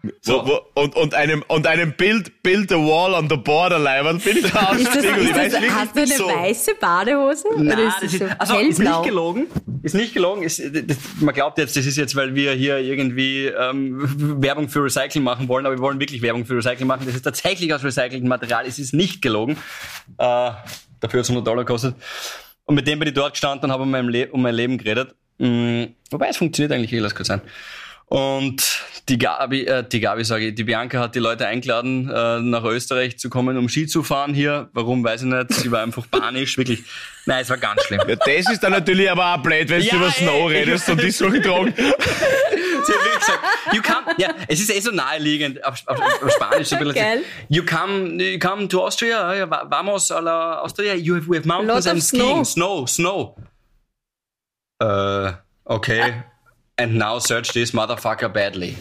Badehösele. Wo, wo, und, und einem, und einem Bild, Build the Wall on the Border Leibern bin ich da Ist das, ausgestiegen und ich ist das, hast du eine so. weiße Badehose? Nein, Oder ist das das ist, so also, ist nicht gelogen. Ist nicht gelogen. Ist, das, man glaubt jetzt, das ist jetzt, weil wir hier irgendwie ähm, Werbung für Recycling machen wollen, aber wir wollen wirklich Werbung für Recycling machen. Das ist tatsächlich aus recyceltem Material. Es ist nicht gelogen. Äh, dafür hat es 100 Dollar gekostet. Und mit dem bin ich dort gestanden und habe um, um mein Leben geredet. Mm, wobei, es funktioniert eigentlich eh, lass kurz sein. Und die Gabi, äh, die Gabi sage ich, die Bianca hat die Leute eingeladen, äh, nach Österreich zu kommen, um Ski zu fahren hier. Warum, weiß ich nicht. Sie war einfach panisch, wirklich. Nein, es war ganz schlimm. Ja, das ist dann natürlich aber auch blöd, wenn Ja, du über ey, Snow ich redest und die suchen Drogen. Sie hat wirklich gesagt, you come, ja, es ist eh so naheliegend, auf, auf, auf Spanisch so ein bisschen. Geil. You come, you come to Austria, vamos a la Austria, you have, we have mountains and skiing, snow. snow, snow. Äh, okay. And now search this motherfucker badly.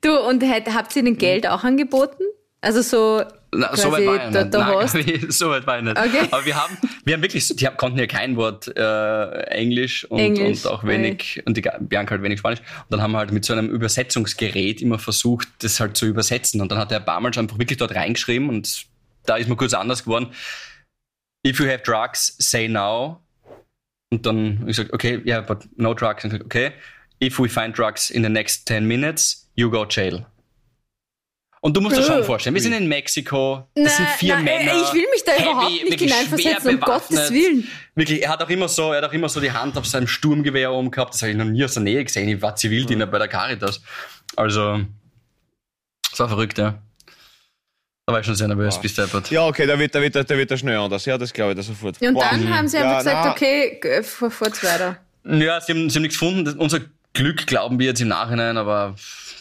Du, und hätt- habt ihr ihnen Geld auch angeboten? Also so Na, so weit war ich nicht. Nein, so weit war ich nicht. Okay. Aber wir haben, wir haben wirklich, die konnten ja kein Wort äh, Englisch und, Englisch, und auch wenig, und die Bianca halt wenig Spanisch. Und dann haben wir halt mit so einem Übersetzungsgerät immer versucht, das halt zu übersetzen. Und dann hat der Barmann einfach wirklich dort reingeschrieben und da ist mir kurz anders geworden. If you have drugs, say now. Und dann hab ich gesagt, okay, yeah, but no drugs. Und ich gesagt, okay, if we find drugs in the next 10 minutes, you go jail. Und du musst dir schon Äh. vorstellen, wir sind in Mexiko, das sind vier nein, Männer. Ich will mich da heavy, überhaupt nicht hineinversetzen, um Gottes. Willen. Wirklich, er hat auch immer so, er hat auch immer so die Hand auf seinem Sturmgewehr oben gehabt. Das habe ich noch nie aus der Nähe gesehen. Ich war Zivildiener bei der Caritas. Also, das war verrückt, ja. Da war ich schon sehr nervös, bis deppert. Ja, okay, da wird, da wird, da wird er schnell anders. Ja, das glaube ich da sofort. Und Boah. dann haben sie einfach Ja, gesagt, na. okay, fahr- fahrt's weiter. Ja, sie haben, sie haben nichts gefunden. Unser Glück glauben wir jetzt im Nachhinein, aber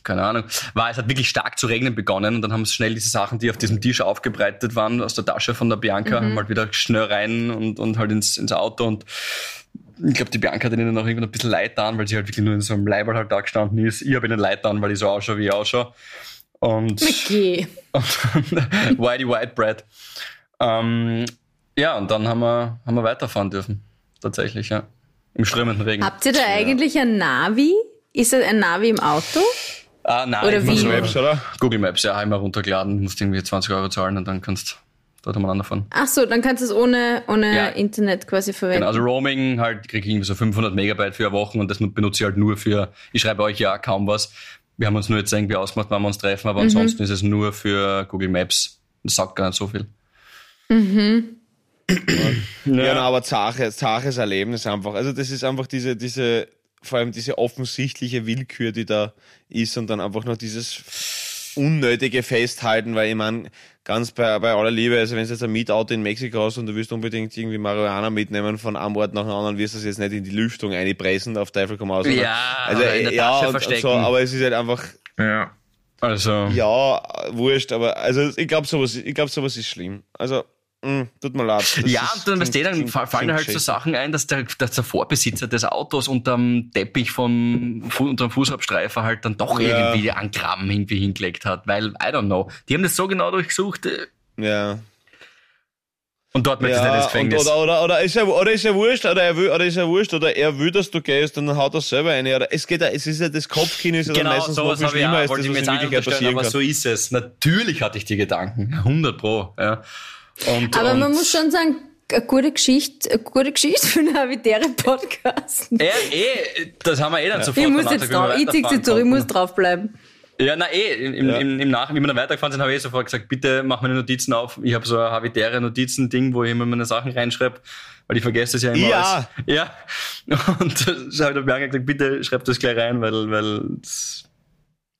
keine Ahnung. War, es hat wirklich stark zu regnen begonnen und dann haben sie schnell diese Sachen, die auf diesem Tisch aufgebreitet waren, aus der Tasche von der Bianca, haben halt wieder schnell rein und, und halt ins, ins Auto und ich glaube, die Bianca hat ihnen noch irgendwann ein bisschen leid getan, weil sie halt wirklich nur in so einem Leiberl halt da gestanden ist. Ich habe ihnen leid getan, weil ich so ausschaue, wie ich ausschaue. Und, Okay. und Whitey White Bread. Ähm, ja, und dann haben wir, haben wir weiterfahren dürfen. Tatsächlich, ja. Im strömenden Regen. Habt ihr da eigentlich ein Navi? Ist das ein Navi im Auto? Ah, nein, Oder wie? Maps, oder? Google Maps, ja, einmal runtergeladen, musst irgendwie 20 Euro zahlen und dann kannst du dort umeinander fahren. Ach so, dann kannst du es ohne, ohne Ja. Internet quasi verwenden. Genau, also Roaming halt kriege ich irgendwie so 500 Megabyte für eine Woche und das benutze ich halt nur für, ich schreibe euch ja kaum was. Wir haben uns nur jetzt irgendwie ausgemacht, wann wir uns treffen, aber ansonsten ist es nur für Google Maps. Das sagt gar nicht so viel. Ja, na, aber zaches, zaches Erlebnis einfach. Also das ist einfach diese, diese, vor allem diese offensichtliche Willkür, die da ist und dann einfach noch dieses unnötige Festhalten, weil ich meine, ganz bei, bei aller Liebe, also wenn du jetzt ein Mietauto in Mexiko hast und du willst unbedingt irgendwie Marihuana mitnehmen von einem Ort nach dem anderen, wirst du es jetzt nicht in die Lüftung einpressen, auf Teufel komm aus. Ja, also, in der ja, Tasche und, und verstecken. so, aber es ist halt einfach, Ja. Also, ja, wurscht, aber also ich glaube sowas, ich glaube sowas ist schlimm. Also, mh, tut mir leid. Das ja, und dann, weißt du, dann fallen halt so. Sachen ein, dass der, dass der Vorbesitzer des Autos unterm Teppich vom, unterm Fußabstreifer halt dann doch Ja. irgendwie ein Gramm irgendwie hingelegt hat, weil, I don't know. Die haben das so genau durchgesucht äh, Ja. und dort möchte ich nicht ins Ja, Gefängnis. oder, oder, oder, ist er, oder ist er wurscht, oder er will, oder ist er wurscht, oder er will, dass du gehst, und dann haut er selber eine. Oder es geht ja, es ist ja das Kopfkino ist ja dann Genau, meistens noch sowas viel schlimmer, als das, was in Wirklichkeit passieren aber kann. so ist es. Natürlich hatte ich die Gedanken. 100 pro, ja. Und, Aber und, man muss schon sagen, eine gute Geschichte, eine gute Geschichte für einen habitären Podcast. Ja, eh, das haben wir eh dann sofort Ich muss danach jetzt gesagt, drauf, ich zieh sie zurück, ich muss draufbleiben. Ja, na eh, im, Ja. im, im Nach, wie wir dann weitergefahren sind, habe ich eh sofort gesagt, bitte mach meine Notizen auf. Ich habe so ein habitäre Notizen-Ding, wo ich immer meine Sachen reinschreibe, weil ich vergesse das ja immer Ja. alles. Ja. Und da habe ich Bianca gesagt, bitte schreib das gleich rein, weil, weil das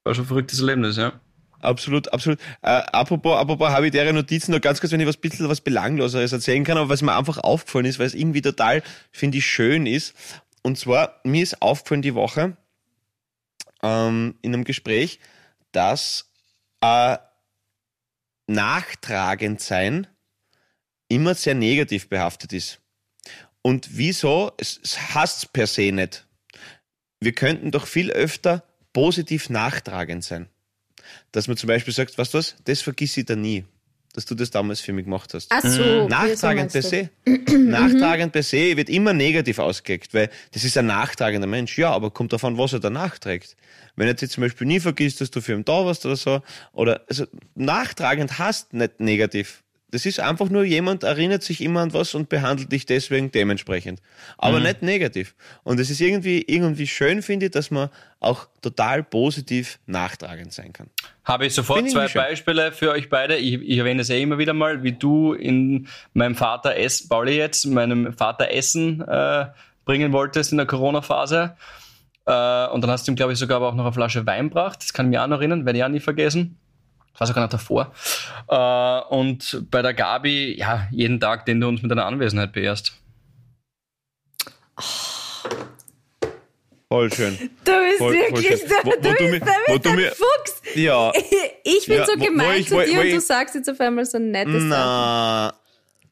war schon ein verrücktes Erlebnis, ja. Absolut, absolut. Äh, apropos, apropos habitäre Notizen, nur ganz kurz, wenn ich was bisschen was Belangloseres erzählen kann, aber was mir einfach aufgefallen ist, weil es irgendwie total, finde ich, schön ist. Und zwar, mir ist aufgefallen die Woche, ähm, in einem Gespräch, dass äh, nachtragend sein immer sehr negativ behaftet ist. Und wieso? Es, es hasst per se nicht. Wir könnten doch viel öfter positiv nachtragend sein dass man zum Beispiel sagt, was du was, das vergiss ich da nie. dass du das damals für mich gemacht hast. Ach so. Nachtragend per se. Nachtragend per se wird immer negativ ausgelegt, weil das ist ein nachtragender Mensch. Ja, aber kommt davon, was er danach trägt. Wenn er jetzt zum Beispiel nie vergisst, dass du für ihn da warst oder so, oder, also, nachtragend hast nicht negativ. Das ist einfach nur jemand erinnert sich immer an was und behandelt dich deswegen dementsprechend. Aber Mhm. nicht negativ. Und es ist irgendwie, irgendwie schön, finde ich, dass man auch total positiv nachtragend sein kann. Habe ich sofort ich zwei. Beispiele für euch beide. Ich, ich erwähne es eh immer wieder mal, wie du in meinem Vater Essen, Pauli jetzt, meinem Vater Essen äh, bringen wolltest in der Corona-Phase. Äh, und dann hast du ihm, glaube ich, sogar aber auch noch eine Flasche Wein gebracht. Das kann ich mich auch noch erinnern, werde ich auch nie vergessen. Das war sogar noch davor. Äh, und bei der Gabi, ja, jeden Tag, den du uns mit deiner Anwesenheit beehrst. Voll schön. Du bist Voll- voll wirklich schön. der, Wo- wo du du bist, mir- der, wo du ein mir- Fuchs. Ja, Ich bin Ja, so wo- wo gemein ich- zu dir wo und du ich- sagst jetzt auf einmal so nette Sachen. Na,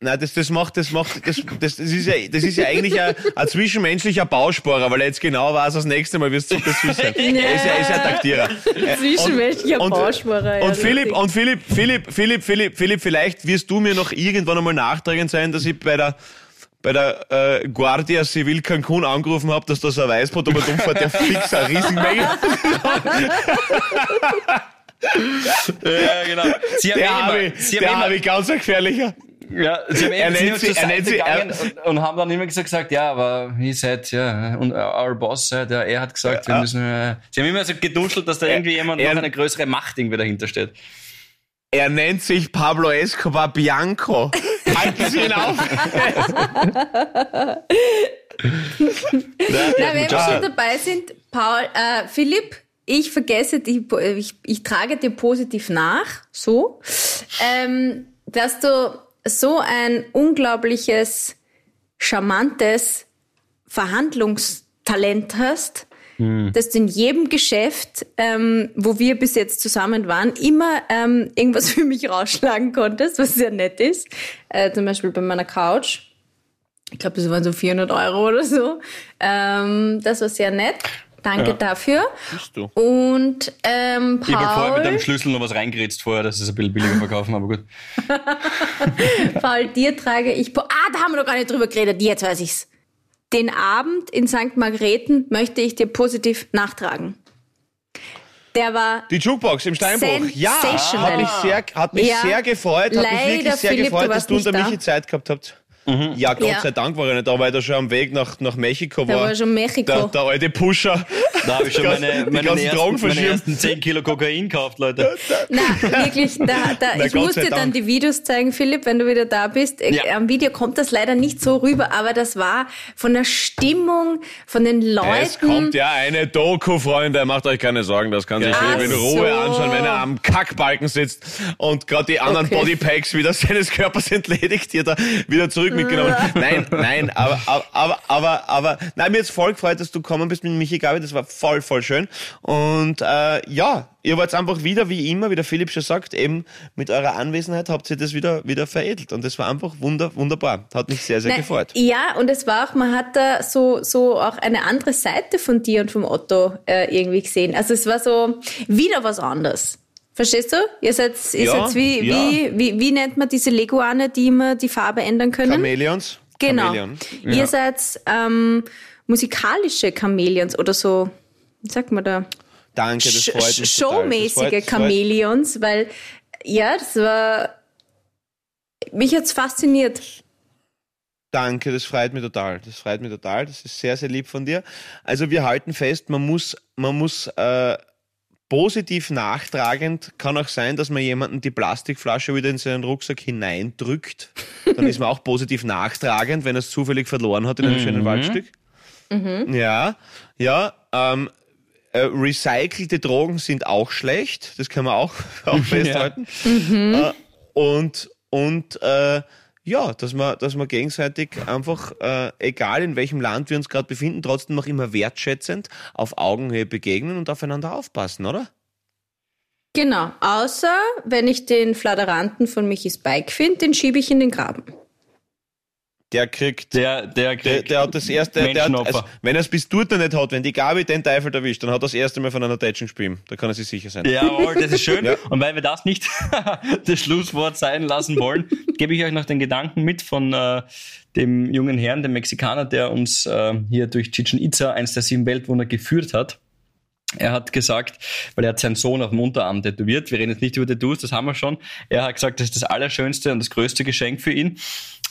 na, das, das macht, das macht, das, das, das ist ja, das ist ja eigentlich ein, ein zwischenmenschlicher Bausparer, weil er jetzt genau weiß, das nächste Mal wirst du das wissen. Er ist ja, er ist ja ein Taktierer. Zwischenmenschlicher und, Bausparer. ja, und Philipp, und Philipp, Philipp, Philipp, Philipp, Philipp, vielleicht wirst du mir noch irgendwann einmal nachtragend sein, dass ich bei der, bei der äh, Guardia Civil Cancun angerufen habe, dass da so ein Weißbrot aber dumm fährt, der fix eine Riesenmenge. Ja, genau. Sie haben Der eh habe immer, ich, sie haben der immer, habe ich ganz ein gefährlicher. Ja, sie haben Er nennt sie er nennt sie- er- gegangen und, und haben dann immer gesagt, ja, aber he said, ja, und our boss said, ja, er hat gesagt, wir müssen, äh, sie haben immer so geduschelt, dass da irgendwie jemand er- noch eine größere Macht irgendwie dahinter steht. Er nennt sich Pablo Escobar Bianco. Halten Sie ihn auf. Na, wenn wir schon dabei sind, Paul, äh, Philipp, ich vergesse die, ich, ich trage dir positiv nach, so, ähm, dass du so ein unglaubliches, charmantes Verhandlungstalent hast, dass du in jedem Geschäft, ähm, wo wir bis jetzt zusammen waren, immer ähm, irgendwas für mich rausschlagen konntest, was sehr nett ist. Äh, zum Beispiel bei meiner Couch. Ich glaube, das waren so 400 Euro oder so. Ähm, das war sehr nett. Danke dafür. Bist du? Und ähm, Ich habe vorher mit Paul, einem Schlüssel noch was reingeritzt vorher, dass es ein bisschen billiger verkaufen, aber gut. Paul, dir trage ich... Ah, da haben wir noch gar nicht drüber geredet. Jetzt weiß ich's. Den Abend in St. Margrethen möchte ich dir positiv nachtragen. Der war Die Jukebox im Steinbruch. Ja, hat mich sehr, hat mich Ja. sehr gefreut, hat mich Leider, wirklich sehr Philipp, gefreut, dass du und der nicht da. Michi Zeit gehabt habt. Ja, Gott Ja. sei Dank war er nicht da, weil er schon am Weg nach, nach Mexiko Da war. war schon Mexiko. Der, der alte Pusher. Da habe ich schon meine, meine, ganzen Drogen ersten, meine ersten 10 Kilo Kokain gekauft, Leute. Na, wirklich, da, da, Na, ich muss dir dann die Videos zeigen, Philipp, wenn du wieder da bist. Ja. Am Video kommt das leider nicht so rüber, aber das war von der Stimmung, von den Leuten. Es kommt ja eine Doku, Freunde, macht euch keine Sorgen, das kann sich Philipp in Ruhe so. anschauen, wenn er am Kackbalken sitzt und gerade die anderen Okay. Bodypacks wieder seines Körpers entledigt, die er da wieder zurück mitgenommen hat. Nein, nein, aber, aber, aber, aber, aber, nein, mir jetzt voll gefreut, dass du gekommen bist mit Michi Gabi, das war voll, voll schön. Und äh, ja, ihr wart einfach wieder, wie immer, wie der Philipp schon sagt, eben mit eurer Anwesenheit habt ihr das wieder, wieder veredelt. Und das war einfach wunder, wunderbar. Hat mich sehr, sehr Nein, gefreut. Ja, und es war auch, man hat da so, so auch eine andere Seite von dir und vom Otto äh, irgendwie gesehen. Also es war so wieder was anderes. Verstehst du? Ihr seid, ihr Ja, seid wie, ja. wie, wie, wie nennt man diese Leguane, die immer die Farbe ändern können? Chamäleons? Genau. Chamäleon. Ihr seid ähm, musikalische Chamäleons oder so, wie sagt man da? Danke, das freut mich Showmäßige Chamäleons, weil ja, das war mich hat's fasziniert. Danke, das freut mich total. Das freut mich total. Das ist sehr, sehr lieb von dir. Also wir halten fest, man muss, man muss äh, positiv nachtragend. Kann auch sein, dass man jemanden die Plastikflasche wieder in seinen Rucksack hineindrückt. Dann ist man auch positiv nachtragend, wenn er es zufällig verloren hat in einem schönen Waldstück. Ja, ja. Ähm, äh, recycelte Drogen sind auch schlecht. Das kann man auch, auch festhalten. Äh, und und äh, ja, dass man, dass man gegenseitig einfach, äh, egal in welchem Land wir uns gerade befinden, trotzdem noch immer wertschätzend auf Augenhöhe begegnen und aufeinander aufpassen, oder? Genau, außer wenn ich den Fladeranten von Michis Bike finde, den schiebe ich in den Graben. Der kriegt. Der, der kriegt Der, der hat das erste, der hat, also, wenn er es bis dort nicht hat, wenn die Gabi den Teufel erwischt, dann hat er das erste Mal von einer Deutschen gespielt. Da kann er sich sicher sein. Jawohl, das ist schön. Ja. Und weil wir das nicht das Schlusswort sein lassen wollen, gebe ich euch noch den Gedanken mit von äh, dem jungen Herrn, dem Mexikaner, der uns äh, hier durch Chichen Itza, eins der sieben Weltwunder, geführt hat. Er hat gesagt, weil er hat seinen Sohn auf dem Unterarm tätowiert, wir reden jetzt nicht über Tattoos, das haben wir schon. Er hat gesagt, das ist das allerschönste und das größte Geschenk für ihn.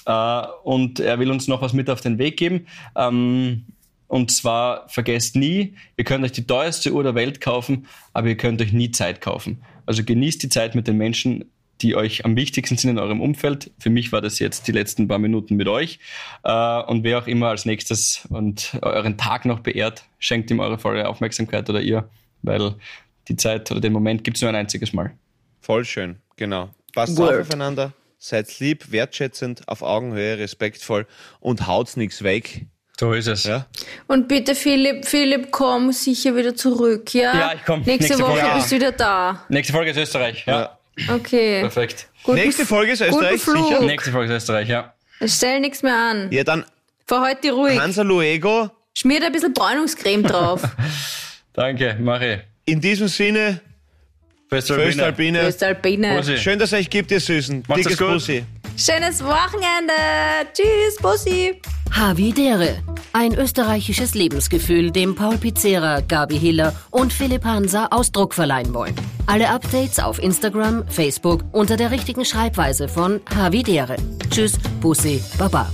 Äh, und er will uns noch was mit auf den Weg geben. Ähm, und zwar vergesst nie, ihr könnt euch die teuerste Uhr der Welt kaufen, aber ihr könnt euch nie Zeit kaufen. Also genießt die Zeit mit den Menschen, die euch am wichtigsten sind in eurem Umfeld. Für mich war das jetzt die letzten paar Minuten mit euch. Äh, und wer auch immer als nächstes und euren Tag noch beehrt, schenkt ihm eure volle Aufmerksamkeit oder ihr, weil die Zeit oder den Moment gibt es nur ein einziges Mal. Voll schön, genau. Passt Word. auf aufeinander, seid lieb, wertschätzend, auf Augenhöhe, respektvoll und haut's nichts weg. So ist es. Ja? Und bitte, Philipp, Philipp, komm sicher wieder zurück, ja? Ja, ich komm. Nächste, Nächste Woche Woche. bist du wieder da. Nächste Folge ist Österreich. Ja, Ja. Okay. perfekt. Guten Nächste Folge ist Österreich, guten Flug. sicher? Nächste Folge ist Österreich, ja. Stell nichts mehr an. Ja, dann Für heute ruhig. Hansa Luego. Schmier da ein bisschen Bräunungscreme drauf. Danke, Marie. In diesem Sinne, Föstalpine. Östalpine. Bussi. Schön, dass es euch gibt, ihr Süßen. Macht's Dickes gut. Bussi. Schönes Wochenende. Tschüss, Bussi. Havidere. Ein österreichisches Lebensgefühl, dem Paul Pizzera, Gabi Hiller und Philipp Hansa Ausdruck verleihen wollen. Alle Updates auf Instagram, Facebook unter der richtigen Schreibweise von Havidere. Tschüss, Bussi, Baba.